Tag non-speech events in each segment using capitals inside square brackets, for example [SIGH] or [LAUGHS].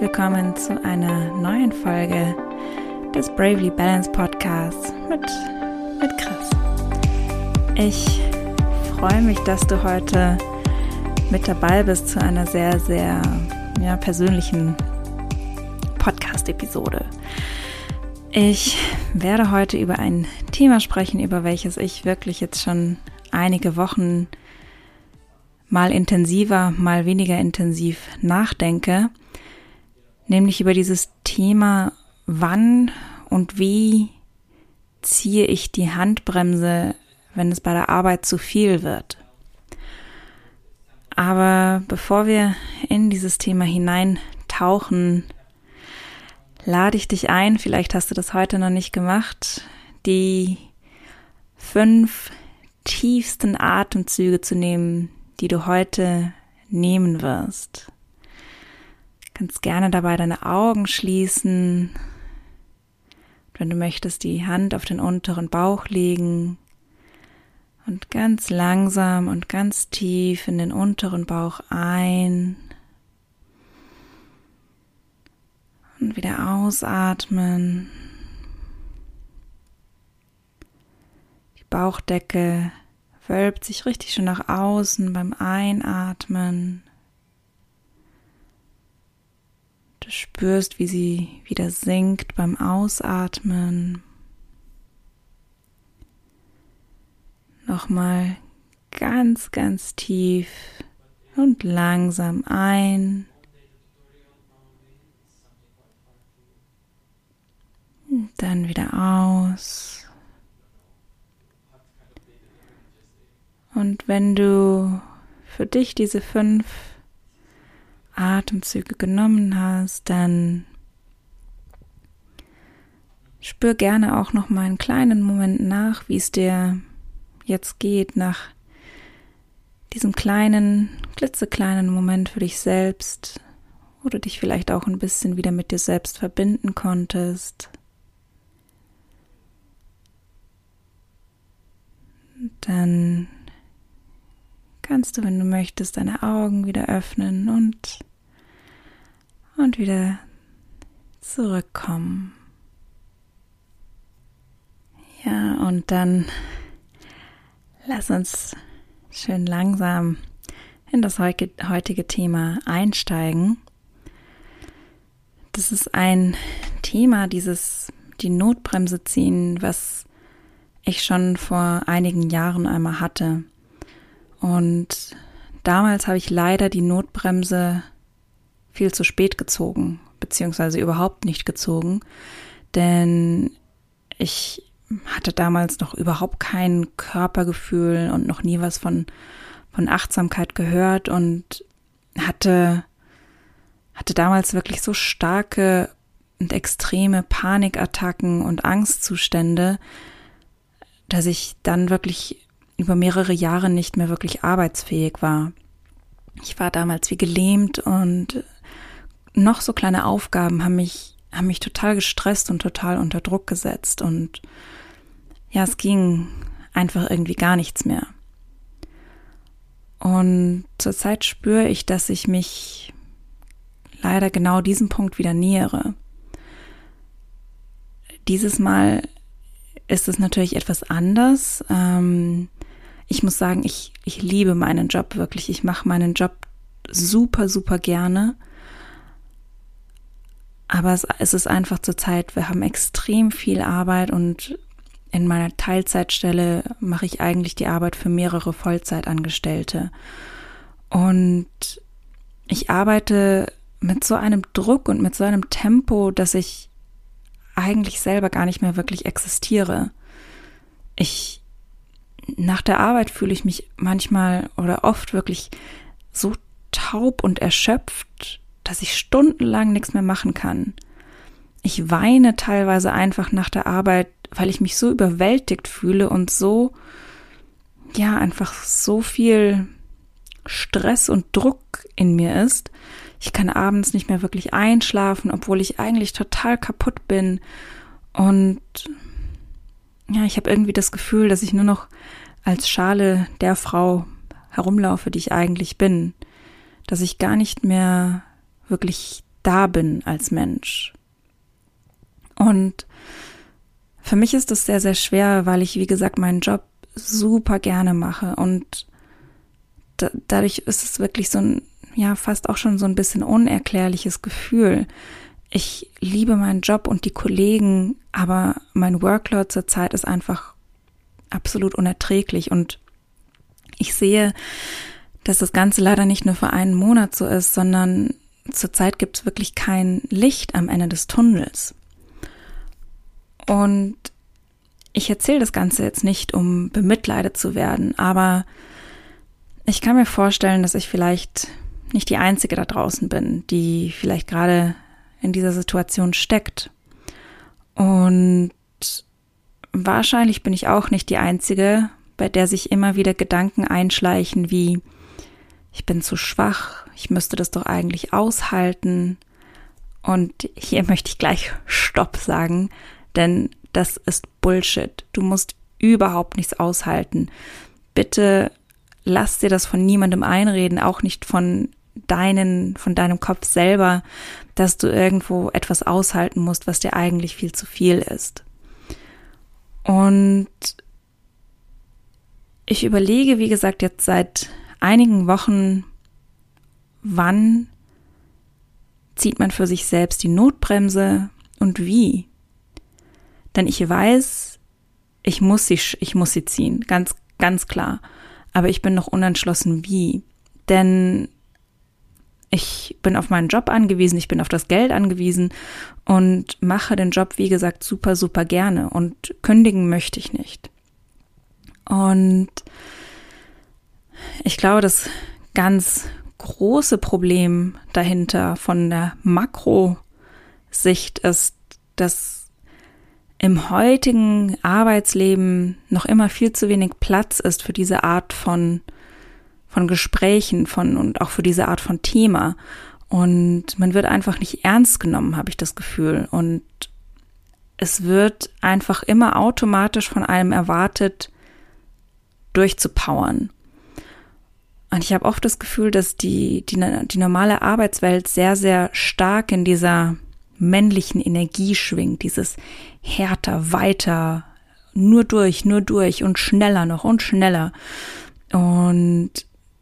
willkommen zu einer neuen Folge des Bravely Balance Podcasts mit, mit Chris. Ich freue mich, dass du heute mit dabei bist zu einer sehr, sehr ja, persönlichen Podcast-Episode. Ich werde heute über ein Thema sprechen, über welches ich wirklich jetzt schon einige Wochen mal intensiver, mal weniger intensiv nachdenke, nämlich über dieses Thema, wann und wie ziehe ich die Handbremse, wenn es bei der Arbeit zu viel wird. Aber bevor wir in dieses Thema hineintauchen, lade ich dich ein, vielleicht hast du das heute noch nicht gemacht, die fünf tiefsten Atemzüge zu nehmen, die du heute nehmen wirst. Kannst gerne dabei deine Augen schließen. Wenn du möchtest, die Hand auf den unteren Bauch legen und ganz langsam und ganz tief in den unteren Bauch ein und wieder ausatmen. Die Bauchdecke wölbt sich richtig schon nach außen beim Einatmen. Du spürst, wie sie wieder sinkt beim Ausatmen. Nochmal ganz, ganz tief und langsam ein. Dann wieder aus. Und wenn du für dich diese fünf Atemzüge genommen hast, dann spür gerne auch noch mal einen kleinen Moment nach, wie es dir jetzt geht, nach diesem kleinen, klitzekleinen Moment für dich selbst, wo du dich vielleicht auch ein bisschen wieder mit dir selbst verbinden konntest. Dann kannst du, wenn du möchtest, deine Augen wieder öffnen und, und wieder zurückkommen. Ja, und dann lass uns schön langsam in das heutige Thema einsteigen. Das ist ein Thema, dieses die Notbremse ziehen, was ich schon vor einigen Jahren einmal hatte. Und damals habe ich leider die Notbremse viel zu spät gezogen, beziehungsweise überhaupt nicht gezogen, denn ich hatte damals noch überhaupt kein Körpergefühl und noch nie was von, von Achtsamkeit gehört und hatte, hatte damals wirklich so starke und extreme Panikattacken und Angstzustände, dass ich dann wirklich über mehrere Jahre nicht mehr wirklich arbeitsfähig war. Ich war damals wie gelähmt und noch so kleine Aufgaben haben mich, haben mich total gestresst und total unter Druck gesetzt und ja, es ging einfach irgendwie gar nichts mehr. Und zurzeit spüre ich, dass ich mich leider genau diesem Punkt wieder nähere. Dieses Mal ist es natürlich etwas anders. Ähm, ich muss sagen, ich, ich liebe meinen Job wirklich. Ich mache meinen Job super, super gerne. Aber es, ist einfach zur Zeit, wir haben extrem viel Arbeit und in meiner Teilzeitstelle mache ich eigentlich die Arbeit für mehrere Vollzeitangestellte. Und ich arbeite mit so einem Druck und mit so einem Tempo, dass ich eigentlich selber gar nicht mehr wirklich existiere. Ich nach der Arbeit fühle ich mich manchmal oder oft wirklich so taub und erschöpft, dass ich stundenlang nichts mehr machen kann. Ich weine teilweise einfach nach der Arbeit, weil ich mich so überwältigt fühle und so, ja, einfach so viel Stress und Druck in mir ist. Ich kann abends nicht mehr wirklich einschlafen, obwohl ich eigentlich total kaputt bin. Und ja, ich habe irgendwie das Gefühl, dass ich nur noch als Schale der Frau herumlaufe, die ich eigentlich bin, dass ich gar nicht mehr wirklich da bin als Mensch. Und für mich ist das sehr, sehr schwer, weil ich, wie gesagt, meinen Job super gerne mache und da, dadurch ist es wirklich so ein, ja, fast auch schon so ein bisschen unerklärliches Gefühl. Ich liebe meinen Job und die Kollegen, aber mein Workload zurzeit ist einfach absolut unerträglich und ich sehe, dass das Ganze leider nicht nur für einen Monat so ist, sondern zurzeit gibt es wirklich kein Licht am Ende des Tunnels. Und ich erzähle das Ganze jetzt nicht, um bemitleidet zu werden, aber ich kann mir vorstellen, dass ich vielleicht nicht die Einzige da draußen bin, die vielleicht gerade in dieser Situation steckt. Und wahrscheinlich bin ich auch nicht die Einzige, bei der sich immer wieder Gedanken einschleichen wie, ich bin zu schwach, ich müsste das doch eigentlich aushalten. Und hier möchte ich gleich Stopp sagen, denn das ist Bullshit. Du musst überhaupt nichts aushalten. Bitte lass dir das von niemandem einreden, auch nicht von deinen, von deinem Kopf selber, dass du irgendwo etwas aushalten musst, was dir eigentlich viel zu viel ist. Und ich überlege, wie gesagt, jetzt seit einigen Wochen, wann zieht man für sich selbst die Notbremse und wie. Denn ich weiß, ich muss sie, ich muss sie ziehen, ganz, ganz klar. Aber ich bin noch unentschlossen, wie. Denn ich bin auf meinen Job angewiesen, ich bin auf das Geld angewiesen und mache den Job, wie gesagt, super, super gerne und kündigen möchte ich nicht. Und ich glaube, das ganz große Problem dahinter von der Makrosicht ist, dass im heutigen Arbeitsleben noch immer viel zu wenig Platz ist für diese Art von, von Gesprächen von, und auch für diese Art von Thema. Und man wird einfach nicht ernst genommen, habe ich das Gefühl. Und es wird einfach immer automatisch von einem erwartet, durchzupowern. Und ich habe oft das Gefühl, dass die, die, die normale Arbeitswelt sehr, sehr stark in dieser männlichen Energie schwingt, dieses härter, weiter, nur durch, nur durch und schneller noch und schneller. Und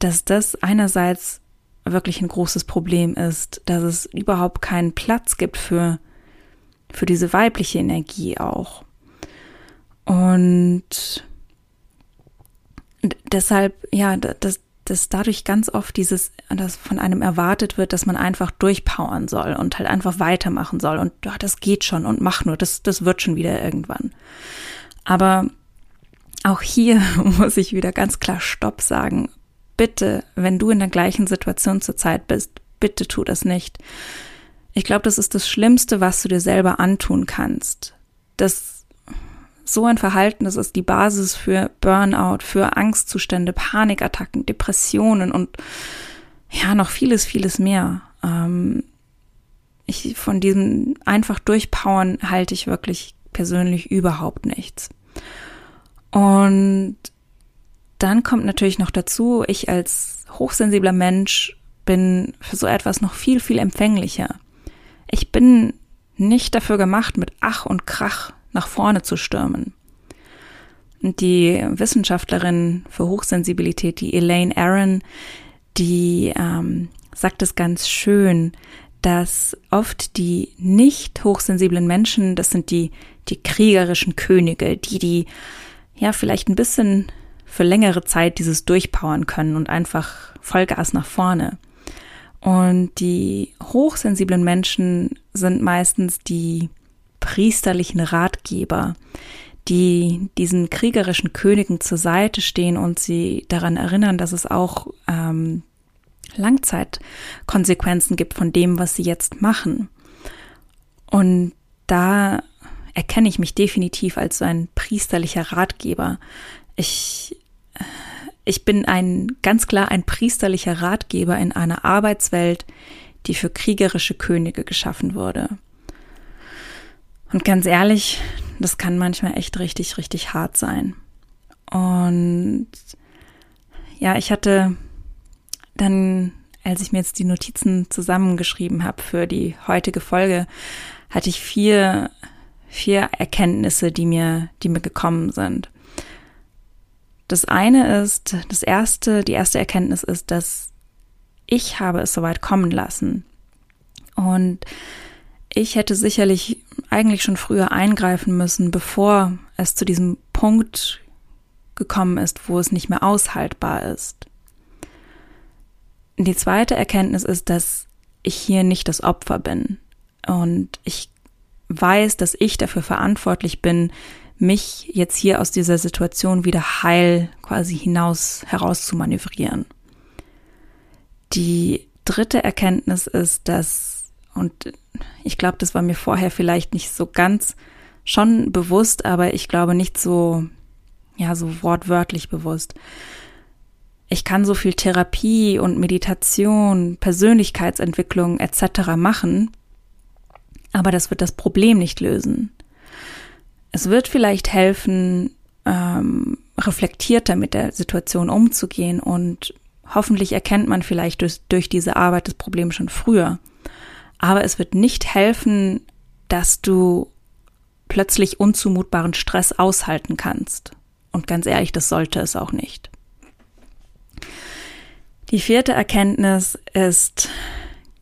dass das einerseits wirklich ein großes Problem ist, dass es überhaupt keinen Platz gibt für, für diese weibliche Energie auch. Und deshalb, ja, das, dass dadurch ganz oft dieses, dass von einem erwartet wird, dass man einfach durchpowern soll und halt einfach weitermachen soll und ja, das geht schon und mach nur, das, das wird schon wieder irgendwann. Aber auch hier [LAUGHS] muss ich wieder ganz klar Stopp sagen. Bitte, wenn du in der gleichen Situation zurzeit bist, bitte tu das nicht. Ich glaube, das ist das Schlimmste, was du dir selber antun kannst. Das so ein Verhalten, das ist die Basis für Burnout, für Angstzustände, Panikattacken, Depressionen und ja, noch vieles, vieles mehr. Ähm, ich, von diesem einfach durchpowern halte ich wirklich persönlich überhaupt nichts. Und dann kommt natürlich noch dazu, ich als hochsensibler Mensch bin für so etwas noch viel, viel empfänglicher. Ich bin nicht dafür gemacht, mit Ach und Krach nach vorne zu stürmen. Und die Wissenschaftlerin für Hochsensibilität, die Elaine Aaron, die ähm, sagt es ganz schön, dass oft die nicht hochsensiblen Menschen, das sind die, die kriegerischen Könige, die, die ja vielleicht ein bisschen für längere Zeit dieses durchpowern können und einfach Vollgas nach vorne. Und die hochsensiblen Menschen sind meistens die priesterlichen Ratgeber, die diesen kriegerischen Königen zur Seite stehen und sie daran erinnern, dass es auch ähm, Langzeitkonsequenzen gibt von dem, was sie jetzt machen. Und da erkenne ich mich definitiv als so ein priesterlicher Ratgeber. Ich, ich bin ein, ganz klar ein priesterlicher Ratgeber in einer Arbeitswelt, die für kriegerische Könige geschaffen wurde. Und ganz ehrlich, das kann manchmal echt richtig, richtig hart sein. Und ja, ich hatte dann als ich mir jetzt die Notizen zusammengeschrieben habe für die heutige Folge, hatte ich vier, vier Erkenntnisse, die mir, die mir gekommen sind. Das eine ist, das erste, die erste Erkenntnis ist, dass ich habe es soweit kommen lassen. Und ich hätte sicherlich eigentlich schon früher eingreifen müssen, bevor es zu diesem Punkt gekommen ist, wo es nicht mehr aushaltbar ist. Die zweite Erkenntnis ist, dass ich hier nicht das Opfer bin. Und ich weiß, dass ich dafür verantwortlich bin, mich jetzt hier aus dieser Situation wieder heil quasi hinaus heraus zu manövrieren. Die dritte Erkenntnis ist, dass, und ich glaube, das war mir vorher vielleicht nicht so ganz schon bewusst, aber ich glaube nicht so, ja, so wortwörtlich bewusst. Ich kann so viel Therapie und Meditation, Persönlichkeitsentwicklung etc. machen, aber das wird das Problem nicht lösen. Es wird vielleicht helfen, ähm, reflektierter mit der Situation umzugehen und hoffentlich erkennt man vielleicht durch, durch diese Arbeit das Problem schon früher. Aber es wird nicht helfen, dass du plötzlich unzumutbaren Stress aushalten kannst. Und ganz ehrlich, das sollte es auch nicht. Die vierte Erkenntnis ist,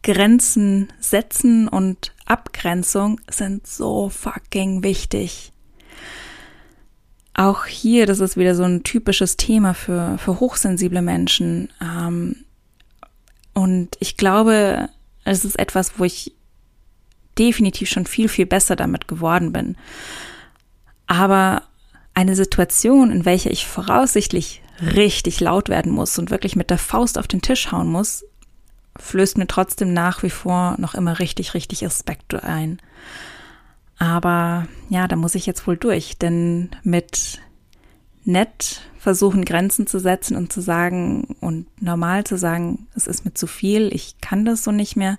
Grenzen setzen und Abgrenzung sind so fucking wichtig. Auch hier, das ist wieder so ein typisches Thema für, für hochsensible Menschen. Ähm, und ich glaube, es ist etwas, wo ich definitiv schon viel, viel besser damit geworden bin. Aber eine Situation, in welcher ich voraussichtlich richtig laut werden muss und wirklich mit der Faust auf den Tisch hauen muss, flößt mir trotzdem nach wie vor noch immer richtig, richtig Respekt ein. Aber ja, da muss ich jetzt wohl durch, denn mit nett versuchen, Grenzen zu setzen und zu sagen und normal zu sagen, es ist mir zu viel, ich kann das so nicht mehr,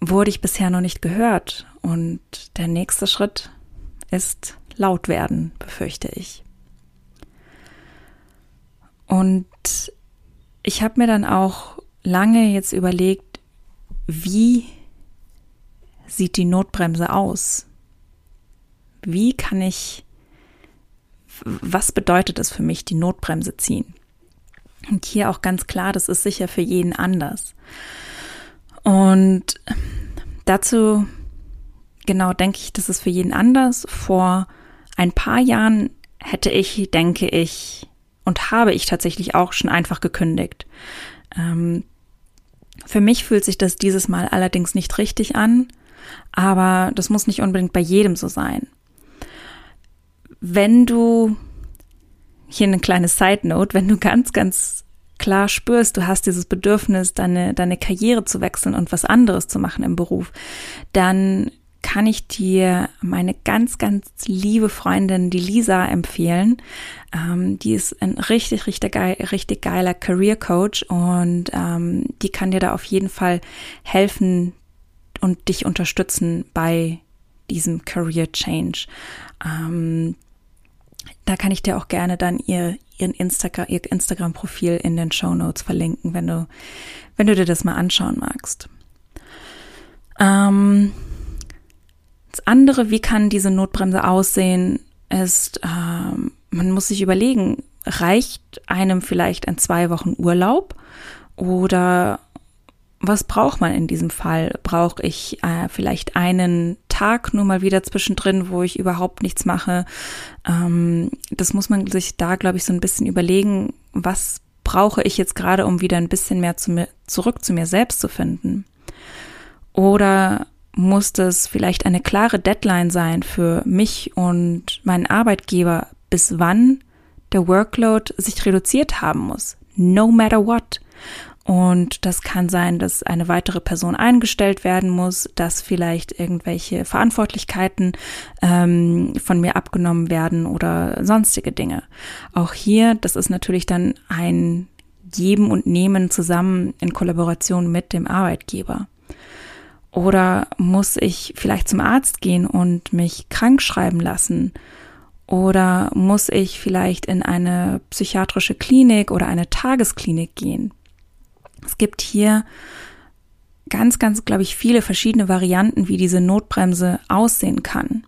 wurde ich bisher noch nicht gehört. Und der nächste Schritt ist laut werden, befürchte ich. Und ich habe mir dann auch lange jetzt überlegt, wie sieht die Notbremse aus? Wie kann ich, was bedeutet es für mich, die Notbremse ziehen? Und hier auch ganz klar, das ist sicher für jeden anders. Und dazu, genau denke ich, das ist für jeden anders. Vor ein paar Jahren hätte ich, denke ich, und habe ich tatsächlich auch schon einfach gekündigt. Ähm, für mich fühlt sich das dieses Mal allerdings nicht richtig an, aber das muss nicht unbedingt bei jedem so sein. Wenn du, hier eine kleine Side Note, wenn du ganz, ganz klar spürst, du hast dieses Bedürfnis, deine, deine Karriere zu wechseln und was anderes zu machen im Beruf, dann kann ich dir meine ganz, ganz liebe Freundin, die Lisa, empfehlen. Ähm, die ist ein richtig, richtig, geil, richtig geiler Career Coach und ähm, die kann dir da auf jeden Fall helfen und dich unterstützen bei diesem Career Change. Ähm, da kann ich dir auch gerne dann ihr, ihren Instagram, ihr Instagram-Profil in den Show Notes verlinken, wenn du, wenn du dir das mal anschauen magst. Ähm, das andere, wie kann diese Notbremse aussehen, ist, ähm, man muss sich überlegen, reicht einem vielleicht ein zwei Wochen Urlaub oder was braucht man in diesem Fall? Brauche ich äh, vielleicht einen Tag nur mal wieder zwischendrin, wo ich überhaupt nichts mache? Ähm, das muss man sich da, glaube ich, so ein bisschen überlegen, was brauche ich jetzt gerade, um wieder ein bisschen mehr zu mir, zurück zu mir selbst zu finden? Oder muss das vielleicht eine klare Deadline sein für mich und meinen Arbeitgeber, bis wann der Workload sich reduziert haben muss? No matter what. Und das kann sein, dass eine weitere Person eingestellt werden muss, dass vielleicht irgendwelche Verantwortlichkeiten ähm, von mir abgenommen werden oder sonstige Dinge. Auch hier, das ist natürlich dann ein Geben und Nehmen zusammen in Kollaboration mit dem Arbeitgeber. Oder muss ich vielleicht zum Arzt gehen und mich krank schreiben lassen? Oder muss ich vielleicht in eine psychiatrische Klinik oder eine Tagesklinik gehen? Es gibt hier ganz, ganz, glaube ich, viele verschiedene Varianten, wie diese Notbremse aussehen kann.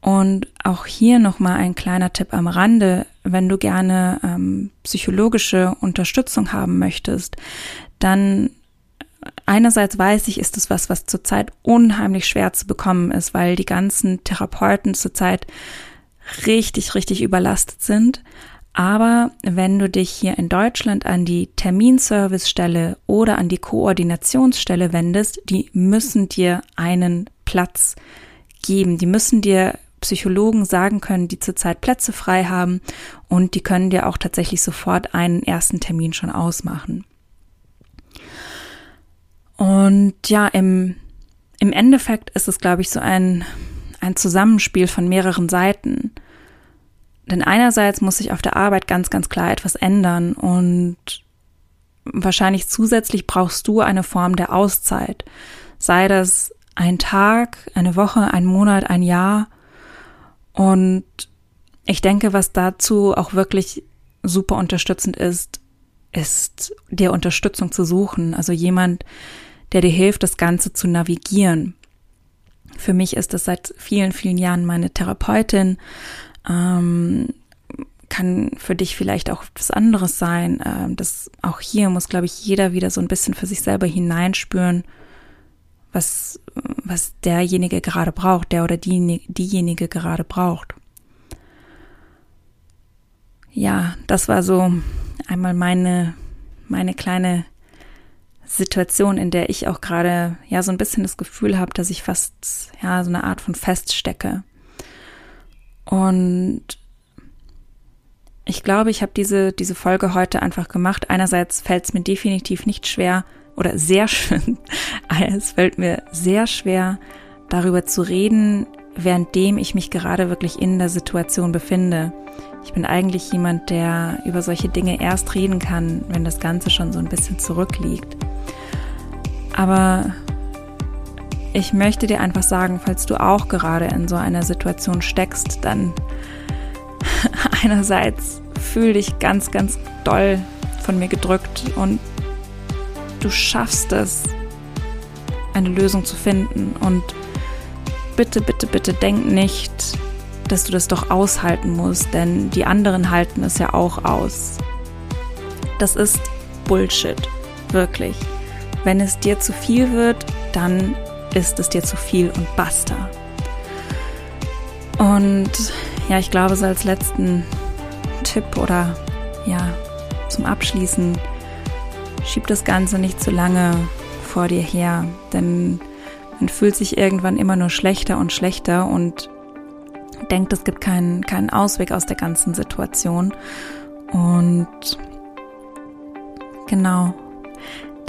Und auch hier nochmal ein kleiner Tipp am Rande, wenn du gerne ähm, psychologische Unterstützung haben möchtest, dann einerseits weiß ich, ist es was, was zurzeit unheimlich schwer zu bekommen ist, weil die ganzen Therapeuten zurzeit richtig, richtig überlastet sind. Aber wenn du dich hier in Deutschland an die Terminservicestelle oder an die Koordinationsstelle wendest, die müssen dir einen Platz geben. Die müssen dir Psychologen sagen können, die zurzeit Plätze frei haben und die können dir auch tatsächlich sofort einen ersten Termin schon ausmachen. Und ja, im, im Endeffekt ist es, glaube ich, so ein, ein Zusammenspiel von mehreren Seiten. Denn einerseits muss sich auf der Arbeit ganz, ganz klar etwas ändern und wahrscheinlich zusätzlich brauchst du eine Form der Auszeit. Sei das ein Tag, eine Woche, ein Monat, ein Jahr. Und ich denke, was dazu auch wirklich super unterstützend ist, ist dir Unterstützung zu suchen. Also jemand, der dir hilft, das Ganze zu navigieren. Für mich ist das seit vielen, vielen Jahren meine Therapeutin. Ähm, kann für dich vielleicht auch was anderes sein. Ähm, das auch hier muss, glaube ich, jeder wieder so ein bisschen für sich selber hineinspüren, was, was derjenige gerade braucht, der oder die, diejenige gerade braucht. Ja, das war so einmal meine, meine kleine Situation, in der ich auch gerade ja so ein bisschen das Gefühl habe, dass ich fast ja so eine Art von feststecke. Und ich glaube, ich habe diese diese Folge heute einfach gemacht. Einerseits fällt es mir definitiv nicht schwer oder sehr [LAUGHS] schön. es fällt mir sehr schwer darüber zu reden, währenddem ich mich gerade wirklich in der Situation befinde. Ich bin eigentlich jemand, der über solche Dinge erst reden kann, wenn das Ganze schon so ein bisschen zurückliegt. Aber ich möchte dir einfach sagen, falls du auch gerade in so einer Situation steckst, dann [LAUGHS] einerseits fühl dich ganz, ganz doll von mir gedrückt und du schaffst es, eine Lösung zu finden. Und bitte, bitte, bitte denk nicht, dass du das doch aushalten musst, denn die anderen halten es ja auch aus. Das ist Bullshit, wirklich. Wenn es dir zu viel wird, dann ist es dir zu viel und basta. Und ja, ich glaube, so als letzten Tipp oder ja, zum Abschließen, schieb das Ganze nicht zu lange vor dir her, denn man fühlt sich irgendwann immer nur schlechter und schlechter und denkt, es gibt keinen, keinen Ausweg aus der ganzen Situation. Und genau,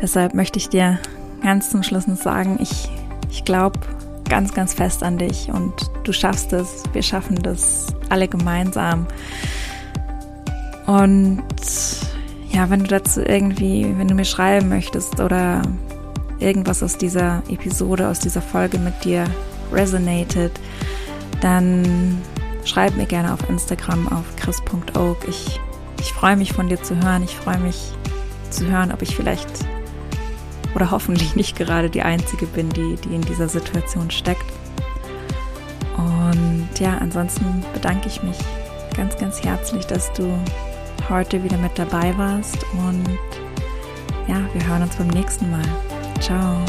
Deshalb möchte ich dir ganz zum Schluss noch sagen, ich, ich glaube ganz, ganz fest an dich und du schaffst es. Wir schaffen das alle gemeinsam. Und ja, wenn du dazu irgendwie, wenn du mir schreiben möchtest oder irgendwas aus dieser Episode, aus dieser Folge mit dir resonated, dann schreib mir gerne auf Instagram auf chris.oak. Ich, ich freue mich von dir zu hören. Ich freue mich zu hören, ob ich vielleicht oder hoffentlich nicht gerade die Einzige bin, die, die in dieser Situation steckt. Und ja, ansonsten bedanke ich mich ganz, ganz herzlich, dass du heute wieder mit dabei warst. Und ja, wir hören uns beim nächsten Mal. Ciao.